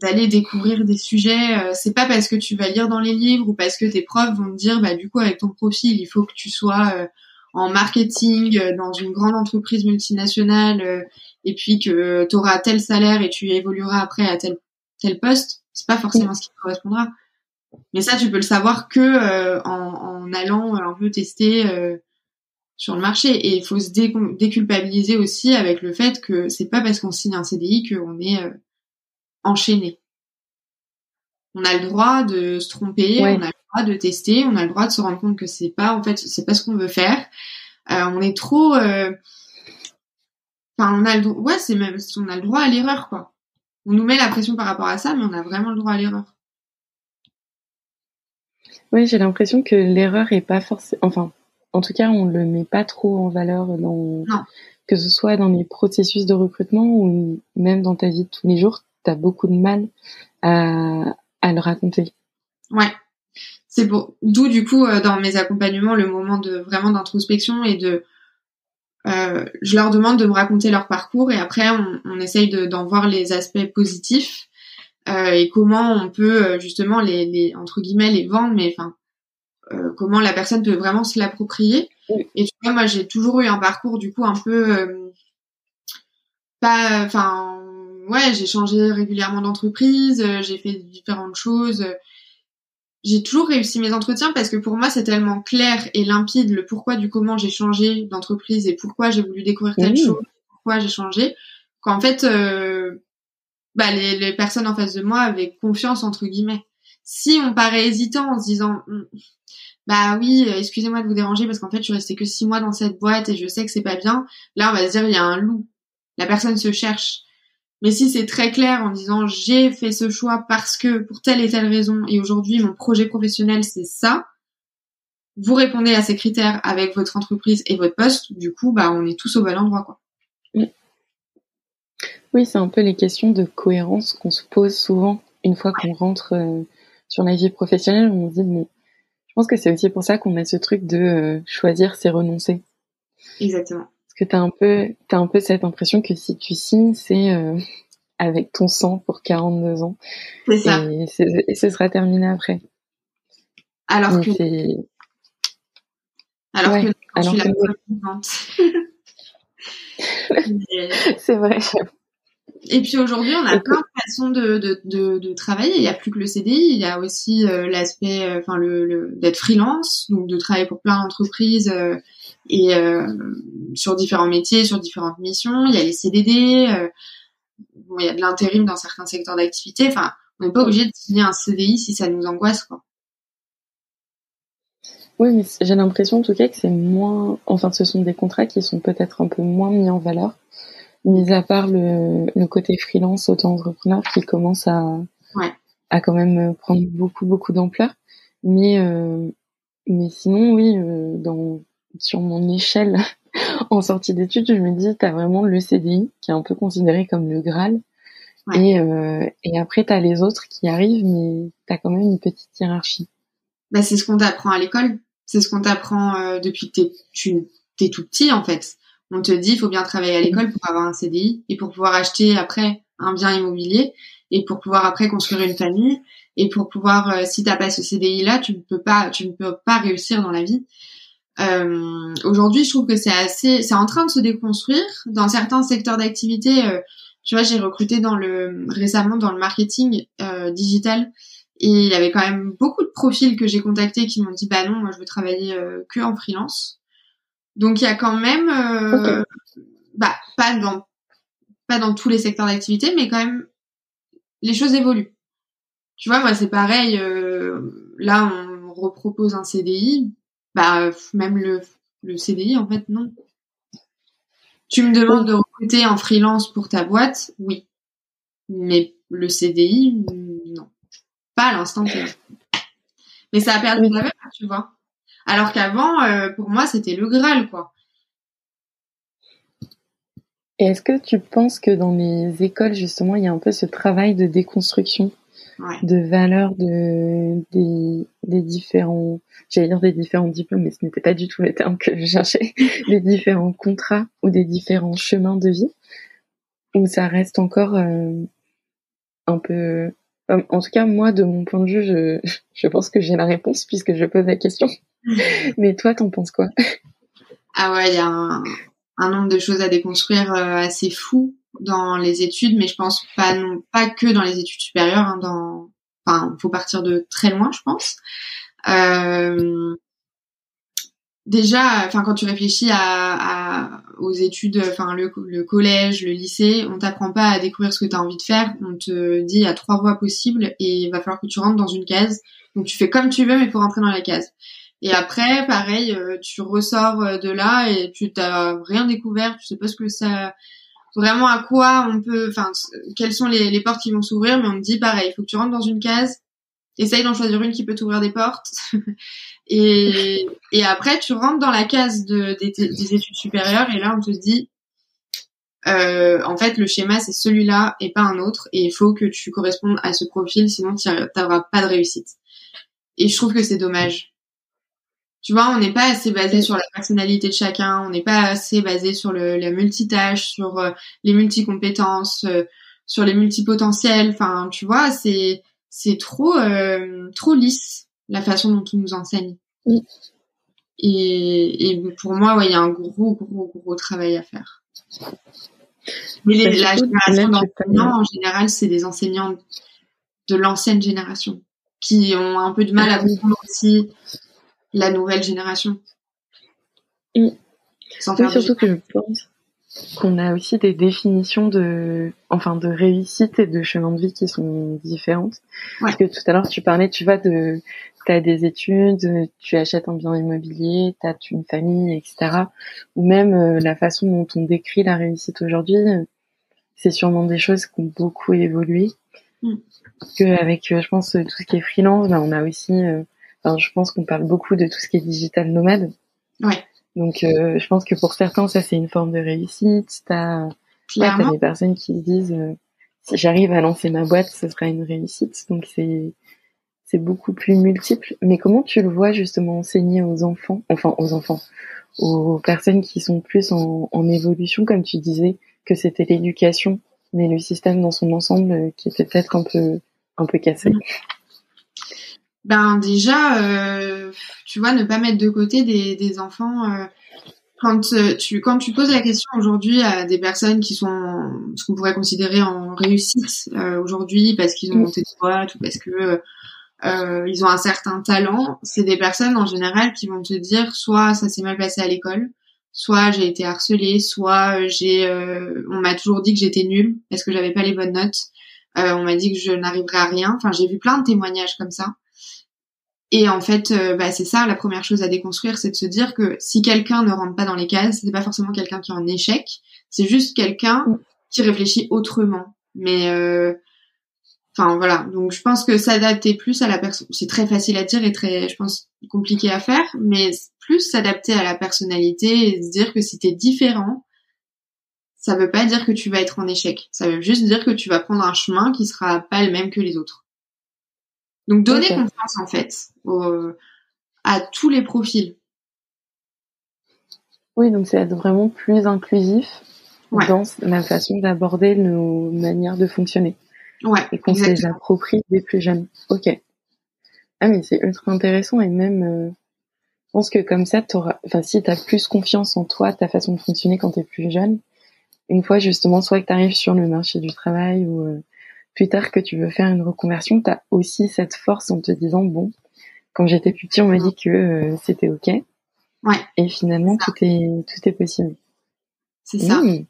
d'aller découvrir des sujets. Euh, c'est pas parce que tu vas lire dans les livres ou parce que tes profs vont te dire, bah du coup avec ton profil, il faut que tu sois euh, en marketing euh, dans une grande entreprise multinationale et puis que tu auras tel salaire et tu évolueras après à tel tel poste. C'est pas forcément ce qui te correspondra. Mais ça, tu peux le savoir que en, allant un peu tester sur le marché. Et il faut se déculpabiliser aussi avec le fait que c'est pas parce qu'on signe un CDI qu'on est enchaîner. On a le droit de se tromper, on a le droit de tester, on a le droit de se rendre compte que c'est pas en fait c'est pas ce qu'on veut faire. Euh, on est trop euh... enfin on a le ouais c'est même on a le droit à l'erreur quoi. On nous met la pression par rapport à ça mais on a vraiment le droit à l'erreur. Oui, j'ai l'impression que l'erreur est pas forcément enfin en tout cas, on le met pas trop en valeur dans que ce soit dans les processus de recrutement ou même dans ta vie de tous les jours t'as beaucoup de mal à, à le raconter. Ouais. C'est beau. D'où du coup euh, dans mes accompagnements le moment de vraiment d'introspection et de euh, je leur demande de me raconter leur parcours et après on, on essaye d'en voir les aspects positifs euh, et comment on peut justement les, les, entre guillemets les vendre mais enfin euh, comment la personne peut vraiment se l'approprier et tu vois moi j'ai toujours eu un parcours du coup un peu pas enfin ouais, j'ai changé régulièrement d'entreprise, euh, j'ai fait différentes choses. J'ai toujours réussi mes entretiens parce que pour moi c'est tellement clair et limpide le pourquoi du comment j'ai changé d'entreprise et pourquoi j'ai voulu découvrir telle chose, pourquoi j'ai changé, qu'en fait euh, bah, les, les, personnes en face de moi avaient confiance entre guillemets. Si on paraît hésitant en se disant bah oui, euh, excusez-moi de vous déranger parce qu'en fait, je suis restée que six mois dans cette boîte et je sais que c'est pas bien. Là, on va se dire, il y a un loup. La personne se cherche. Mais si c'est très clair en disant, j'ai fait ce choix parce que, pour telle et telle raison, et aujourd'hui, mon projet professionnel, c'est ça, vous répondez à ces critères avec votre entreprise et votre poste, du coup, bah, on est tous au bon endroit, quoi. Oui, c'est un peu les questions de cohérence qu'on se pose souvent une fois qu'on rentre euh, sur la vie professionnelle. On se dit, mais je pense que c'est aussi pour ça qu'on a ce truc de euh, choisir, c'est renoncer. Exactement. Parce que t'as un peu, t'as un peu cette impression que si tu signes, c'est euh, [laughs] avec ton sang pour 42 ans. C'est ça. Et, ce sera terminé après. Alors que. Alors que. Alors que. c'est vrai. Et puis aujourd'hui, on a plein de façons de, de, de, de, travailler. Il n'y a plus que le CDI, il y a aussi euh, l'aspect, euh, enfin le, le d'être freelance, donc de travailler pour plein d'entreprises euh, et sur différents métiers, sur différentes missions. Il y a les CDD, bon, il y a de l'intérim dans certains secteurs d'activité. Enfin, on n'est pas obligé de signer un CDI si ça nous angoisse, quoi. Oui, mais j'ai l'impression en tout cas que c'est moins, enfin, ce sont des contrats qui sont peut-être un peu moins mis en valeur mis à part le, le côté freelance auto-entrepreneur qui commence à, à quand même prendre beaucoup, beaucoup d'ampleur. Mais, euh, mais sinon, oui, euh, dans, sur mon échelle [laughs] en sortie d'études, je me dis, tu as vraiment le CDI qui est un peu considéré comme le Graal. Et, euh, et après, tu as les autres qui arrivent, mais tu as quand même une petite hiérarchie. Bah, c'est ce qu'on t'apprend à l'école. C'est ce qu'on t'apprend euh, depuis que tu es tout petit, en fait. On te dit, il faut bien travailler à l'école pour avoir un CDI et pour pouvoir acheter après un bien immobilier et pour pouvoir après construire une famille et pour pouvoir, euh, si t'as pas ce CDI là, tu ne peux pas, tu ne peux pas réussir dans la vie. Euh, Aujourd'hui, je trouve que c'est assez, c'est en train de se déconstruire dans certains secteurs d'activité. Euh, tu vois, j'ai recruté récemment dans le marketing digital et il y avait quand même beaucoup de profils que j'ai contactés qui m'ont dit bah non, moi je veux travailler que en freelance. Donc il y a quand même, euh, bah pas dans pas dans tous les secteurs d'activité, mais quand même les choses évoluent. Tu vois, moi c'est pareil. Euh, là, on repropose un CDI, bah même le le CDI en fait non. Tu me demandes de recruter en freelance pour ta boîte, oui, mais le CDI non, pas à l'instant Mais ça a perdu de la valeur, tu vois. Alors qu'avant, euh, pour moi, c'était le Graal, quoi. Et est-ce que tu penses que dans les écoles, justement, il y a un peu ce travail de déconstruction de valeurs de, des, des différents, j'allais dire des différents diplômes, mais ce n'était pas du tout le terme que je cherchais, [laughs] des différents contrats ou des différents chemins de vie, où ça reste encore euh, un peu en tout cas, moi, de mon point de vue, je, [laughs] je pense que j'ai la réponse puisque je pose la question. [laughs] Mais toi, t'en penses quoi? Ah ouais, il y a un, nombre de choses à déconstruire euh, assez fou dans les études, mais je pense pas non pas que dans les études supérieures. Hein, dans, enfin, faut partir de très loin, je pense. Euh, déjà, enfin, quand tu réfléchis aux études, enfin le, collège, le lycée, on t'apprend pas à découvrir ce que tu as envie de faire. On te dit il y a trois voies possibles et il va falloir que tu rentres dans une case. Donc tu fais comme tu veux, mais pour rentrer dans la case. Et après, pareil, euh, tu ressors euh, de là et tu t'as rien découvert, tu sais pas ce que ça, vraiment à quoi on peut, enfin, quelles sont les, portes qui vont s'ouvrir, mais on te dit pareil, il faut que tu rentres dans une case, essaye d'en choisir une qui peut t'ouvrir des portes, [laughs] et, et après tu rentres dans la case de, des, des études supérieures et là on te dit, euh, en fait, le schéma c'est celui-là et pas un autre, et il faut que tu correspondes à ce profil, sinon tu n'auras pas de réussite. Et je trouve que c'est dommage tu vois, on n'est pas assez basé sur la personnalité de chacun, on n'est pas assez basé sur le, la multitâche, sur euh, les multicompétences, euh, sur les multipotentiels. Enfin, tu vois, c'est c'est trop euh, trop lisse la façon dont on nous enseigne. Et, et pour moi, ouais, il y a un gros gros gros travail à faire. Mais les, la génération d'enseignants, en général, c'est des enseignants de l'ancienne génération qui ont un peu de mal à comprendre aussi la nouvelle génération. Mm. surtout que je pense qu'on a aussi des définitions de, enfin, de réussite et de chemin de vie qui sont différentes. Parce que tout à l'heure, tu parlais, tu vois, de tu as des études, tu achètes un bien immobilier, tu as une famille, etc. Ou même euh, la façon dont on décrit la réussite aujourd'hui, c'est sûrement des choses qui ont beaucoup évolué. Mm. Que avec, euh, je pense, tout ce qui est freelance, ben, on a aussi, euh, je pense qu'on parle beaucoup de tout ce qui est digital nomade. Ouais. Donc, je pense que pour certains, ça c'est une forme de réussite. T'as, as des personnes qui disent, si j'arrive à lancer ma boîte, ce sera une réussite. Donc c'est c'est beaucoup plus multiple. Mais comment tu le vois justement enseigner aux enfants, enfin aux enfants, aux personnes qui sont plus en, en évolution, comme tu disais, que c'était l'éducation, mais le système dans son ensemble euh, qui était peut-être un peu un peu cassé? Ben déjà, euh, tu vois, ne pas mettre de côté des, des enfants. Euh, quand euh, tu quand tu poses la question aujourd'hui à des personnes qui sont ce qu'on pourrait considérer en réussite euh, aujourd'hui parce qu'ils ont monté de boîte ou parce que euh, ils ont un certain talent, c'est des personnes en général qui vont te dire soit ça s'est mal passé à l'école, soit j'ai été harcelée, soit j'ai on m'a toujours dit que j'étais nulle parce que j'avais pas les bonnes notes. on m'a dit que je n'arriverais à rien. Enfin, j'ai vu plein de témoignages comme ça. Et en fait, euh, bah, c'est ça la première chose à déconstruire, c'est de se dire que si quelqu'un ne rentre pas dans les cases, c'est pas forcément quelqu'un qui est en échec, c'est juste quelqu'un qui réfléchit autrement. Mais euh, enfin voilà, donc je pense que s'adapter plus à la personne, c'est très facile à dire et très, je pense, compliqué à faire, mais plus s'adapter à la personnalité et se dire que si t'es différent, ça veut pas dire que tu vas être en échec. Ça veut juste dire que tu vas prendre un chemin qui sera pas le même que les autres. Donc donner confiance en fait à tous les profils. Oui, donc c'est être vraiment plus inclusif dans la façon d'aborder nos manières de fonctionner. Ouais. Et qu'on se les approprie des plus jeunes. Ok. Ah mais c'est ultra intéressant et même euh, je pense que comme ça t'auras enfin si t'as plus confiance en toi, ta façon de fonctionner quand t'es plus jeune, une fois justement soit que t'arrives sur le marché du travail ou euh, plus tard que tu veux faire une reconversion, tu as aussi cette force en te disant, bon, quand j'étais plus petit, on m'a dit que euh, c'était OK. Ouais. Et finalement, tout est, tout est possible. C'est ça. Mmh.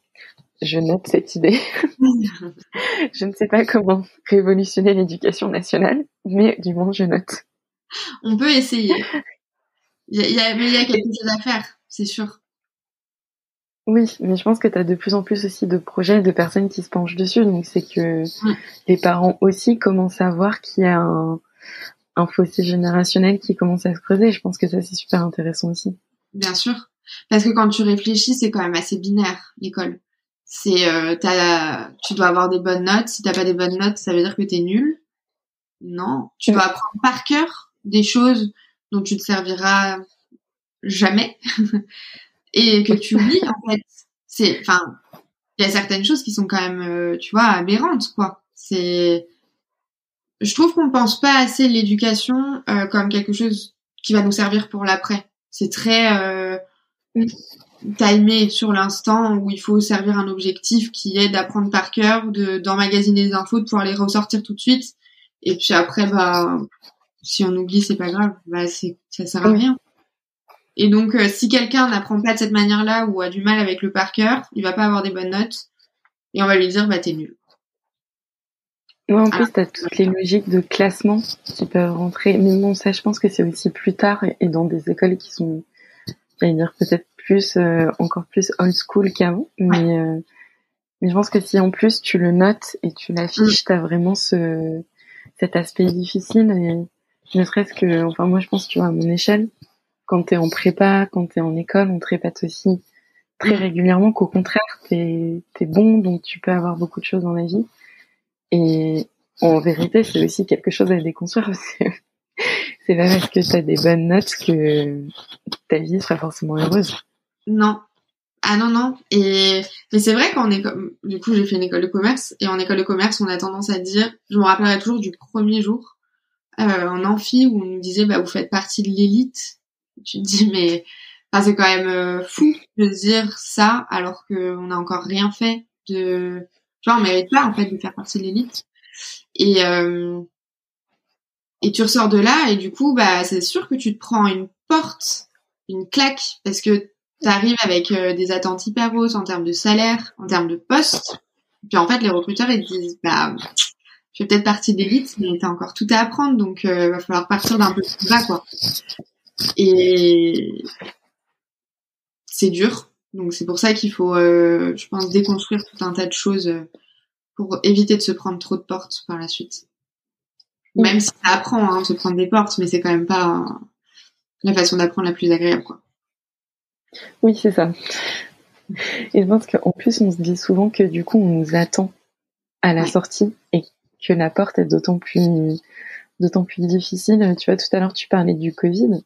je note cette idée. [laughs] je ne sais pas comment révolutionner l'éducation nationale, mais du moins, je note. On peut essayer. Il y a, il y a quelque chose à faire, c'est sûr. Oui, mais je pense que tu as de plus en plus aussi de projets, de personnes qui se penchent dessus. Donc c'est que les parents aussi commencent à voir qu'il y a un, un fossé générationnel qui commence à se creuser. Je pense que ça c'est super intéressant aussi. Bien sûr, parce que quand tu réfléchis, c'est quand même assez binaire l'école. C'est euh, tu dois avoir des bonnes notes. Si t'as pas des bonnes notes, ça veut dire que t'es nul. Non, tu dois apprendre par cœur des choses dont tu te serviras jamais. [laughs] et que tu lis en fait. C'est, enfin, il y a certaines choses qui sont quand même, euh, tu vois, aberrantes quoi. C'est, je trouve qu'on pense pas assez l'éducation euh, comme quelque chose qui va nous servir pour l'après. C'est très euh, timé sur l'instant où il faut servir un objectif qui est d'apprendre par cœur, de d'emmagasiner des infos, de pouvoir les ressortir tout de suite. Et puis après, bah, si on oublie, c'est pas grave. Bah, c'est, ça sert à rien. Et donc, euh, si quelqu'un n'apprend pas de cette manière-là ou a du mal avec le par cœur, il va pas avoir des bonnes notes. Et on va lui dire, bah, t'es nul. Ouais, en plus, t'as toutes les logiques de classement qui peuvent rentrer. Mais bon, ça, je pense que c'est aussi plus tard et dans des écoles qui sont, j'allais dire, peut-être plus, euh, encore plus old school qu'avant. Mais, euh, mais je pense que si en plus tu le notes et tu l'affiches, mm. t'as vraiment ce, cet aspect difficile et ne serait-ce que, enfin, moi, je pense, tu vois, à mon échelle, quand t'es en prépa, quand t'es en école, on te répète aussi très régulièrement qu'au contraire, t'es es bon, donc tu peux avoir beaucoup de choses dans la vie. Et en vérité, c'est aussi quelque chose à déconstruire [laughs] c'est pas parce que t'as des bonnes notes que ta vie sera forcément heureuse. Non. Ah non, non. Et mais c'est vrai qu'en école, du coup, j'ai fait une école de commerce et en école de commerce, on a tendance à dire, je me rappellerai toujours du premier jour euh, en amphi où on nous disait, bah vous faites partie de l'élite tu te dis mais c'est quand même euh, fou de dire ça alors qu'on n'a encore rien fait de tu vois on mérite pas en fait de faire partie de l'élite et euh, et tu ressors de là et du coup bah c'est sûr que tu te prends une porte une claque parce que tu arrives avec euh, des attentes hyper hautes en termes de salaire en termes de poste puis en fait les recruteurs ils te disent bah tu fais peut-être partie d'élite, mais t'as encore tout à apprendre, donc il va falloir partir d'un peu plus bas, quoi. Et c'est dur, donc c'est pour ça qu'il faut, je pense, déconstruire tout un tas de choses pour éviter de se prendre trop de portes par la suite. Même si ça apprend hein, de se prendre des portes, mais c'est quand même pas la façon d'apprendre la plus agréable, quoi. Oui, c'est ça. Et je pense qu'en plus, on se dit souvent que du coup, on nous attend à la sortie et que la porte est d'autant plus, d'autant plus difficile. Tu vois, tout à l'heure, tu parlais du Covid.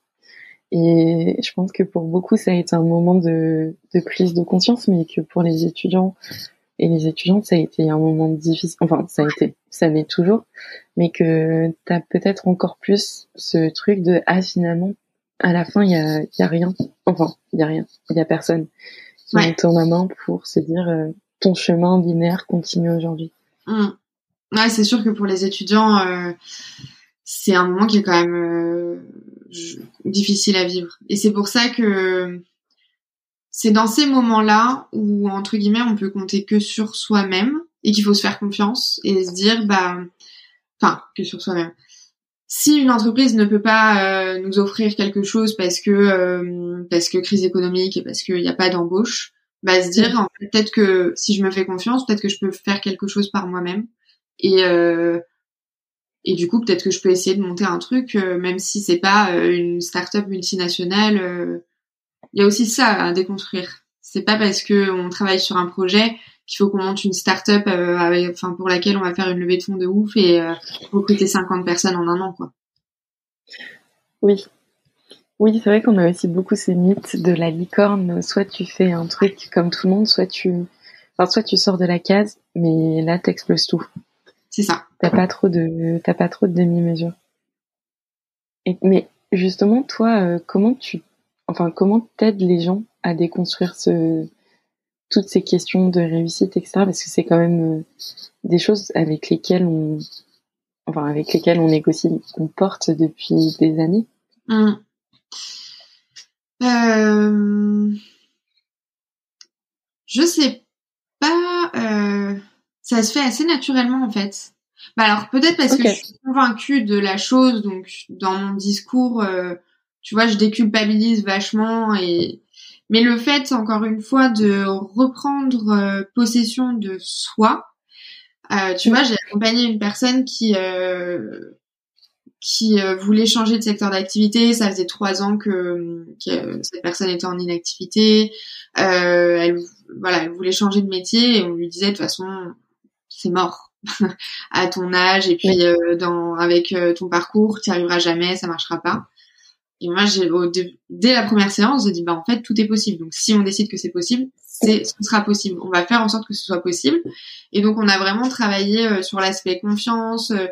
Et je pense que pour beaucoup, ça a été un moment de, de prise de conscience, mais que pour les étudiants, et les étudiantes, ça a été un moment difficile. Enfin, ça a été, ça l'est toujours, mais que t'as peut-être encore plus ce truc de ah finalement, à la fin il y a, y a rien. Enfin, il y a rien, il y a personne qui ouais. tourne la main pour se dire euh, ton chemin binaire continue aujourd'hui. Mmh. Ouais, c'est sûr que pour les étudiants, euh, c'est un moment qui est quand même euh, difficile à vivre. Et c'est pour ça que c'est dans ces moments-là où entre guillemets on peut compter que sur soi-même et qu'il faut se faire confiance et se dire bah enfin que sur soi-même. Si une entreprise ne peut pas euh, nous offrir quelque chose parce que euh, parce que crise économique et parce qu'il n'y a pas d'embauche, bah se dire en fait, peut-être que si je me fais confiance, peut-être que je peux faire quelque chose par moi-même et et du coup peut-être que je peux essayer de monter un truc même si c'est pas une start-up multinationale il y a aussi ça à déconstruire. C'est pas parce que on travaille sur un projet qu'il faut qu'on monte une start-up euh, enfin pour laquelle on va faire une levée de fonds de ouf et euh, recruter 50 personnes en un an quoi. Oui. Oui, c'est vrai qu'on a aussi beaucoup ces mythes de la licorne. Soit tu fais un truc comme tout le monde, soit tu, enfin, soit tu sors de la case, mais là t'exploses tout. C'est ça. T'as pas trop de, t'as pas trop de demi-mesure. mais justement, toi, euh, comment tu enfin, comment t'aides les gens à déconstruire ce, toutes ces questions de réussite, etc. Parce que c'est quand même euh, des choses avec lesquelles on, enfin, avec lesquelles on négocie, qu'on porte depuis des années. Mmh. Euh... Je sais pas. Ça se fait assez naturellement en fait. Bah alors peut-être parce que je suis convaincue de la chose, donc dans mon discours, euh, tu vois, je déculpabilise vachement et mais le fait encore une fois de reprendre euh, possession de soi, euh, tu vois, j'ai accompagné une personne qui euh, qui voulait changer de secteur d'activité. Ça faisait trois ans que, que, cette personne était en inactivité. elle voilà, elle voulait changer de métier et on lui disait de toute façon c'est mort [laughs] à ton âge et puis dans avec ton parcours, tu arriveras jamais, ça marchera pas. Et moi, j'ai, dès la première séance, j'ai dit, bah, en fait, tout est possible. Donc, si on décide que c'est possible, c'est, ce sera possible. On va faire en sorte que ce soit possible. Et donc, on a vraiment travaillé euh, sur l'aspect confiance, euh,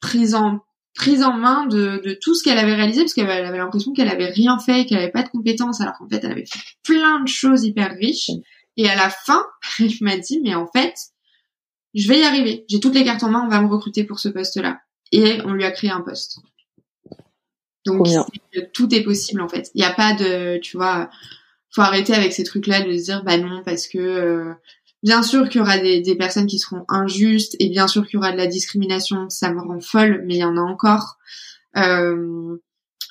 prise en, prise en main de, de tout ce qu'elle avait réalisé, parce qu'elle avait l'impression qu'elle avait rien fait, qu'elle avait pas de compétences, alors qu'en fait, elle avait fait plein de choses hyper riches. Et à la fin, [laughs] elle m'a dit, mais en fait, je vais y arriver. J'ai toutes les cartes en main, on va me recruter pour ce poste-là. Et on lui a créé un poste. Donc tout est possible en fait. Il n'y a pas de, tu vois, faut arrêter avec ces trucs-là de se dire bah non parce que euh, bien sûr qu'il y aura des, des, personnes qui seront injustes et bien sûr qu'il y aura de la discrimination, ça me rend folle, mais il y en a encore. Euh,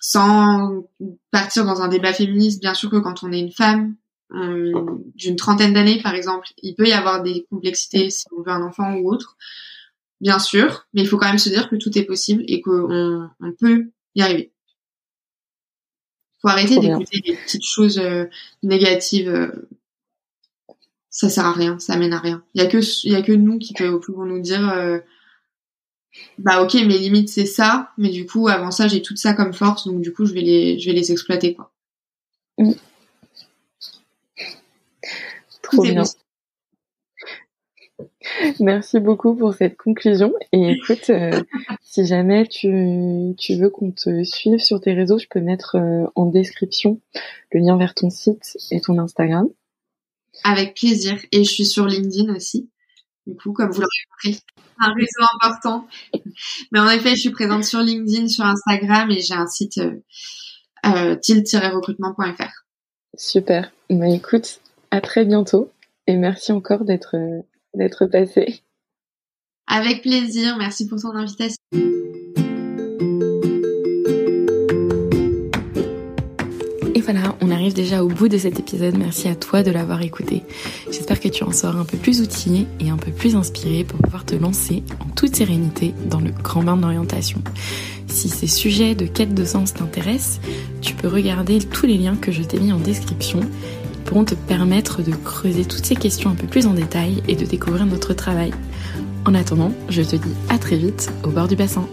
sans partir dans un débat féministe, bien sûr que quand on est une femme d'une trentaine d'années par exemple, il peut y avoir des complexités si on veut un enfant ou autre, bien sûr, mais il faut quand même se dire que tout est possible et qu'on on peut y arriver faut arrêter d'écouter les petites choses euh, négatives. Euh, ça sert à rien, ça mène à rien. Il y a que il y a que nous qui pouvons nous dire euh, bah ok mes limites c'est ça, mais du coup avant ça j'ai tout ça comme force donc du coup je vais les je vais les exploiter quoi. Mm. Trop bien. Merci beaucoup pour cette conclusion. Et écoute, euh, [laughs] si jamais tu, tu veux qu'on te suive sur tes réseaux, je peux mettre euh, en description le lien vers ton site et ton Instagram. Avec plaisir. Et je suis sur LinkedIn aussi. Du coup, comme vous l'aurez compris, un réseau important. Mais en effet, je suis présente sur LinkedIn, sur Instagram et j'ai un site euh, euh tilt-recrutement.fr. Super. Bah écoute, à très bientôt et merci encore d'être d'être passé. Avec plaisir, merci pour ton invitation. Et voilà, on arrive déjà au bout de cet épisode. Merci à toi de l'avoir écouté. J'espère que tu en sors un peu plus outillé et un peu plus inspiré pour pouvoir te lancer en toute sérénité dans le grand bain d'orientation. Si ces sujets de quête de sens t'intéressent, tu peux regarder tous les liens que je t'ai mis en description. Pourront te permettre de creuser toutes ces questions un peu plus en détail et de découvrir notre travail. En attendant, je te dis à très vite au bord du bassin.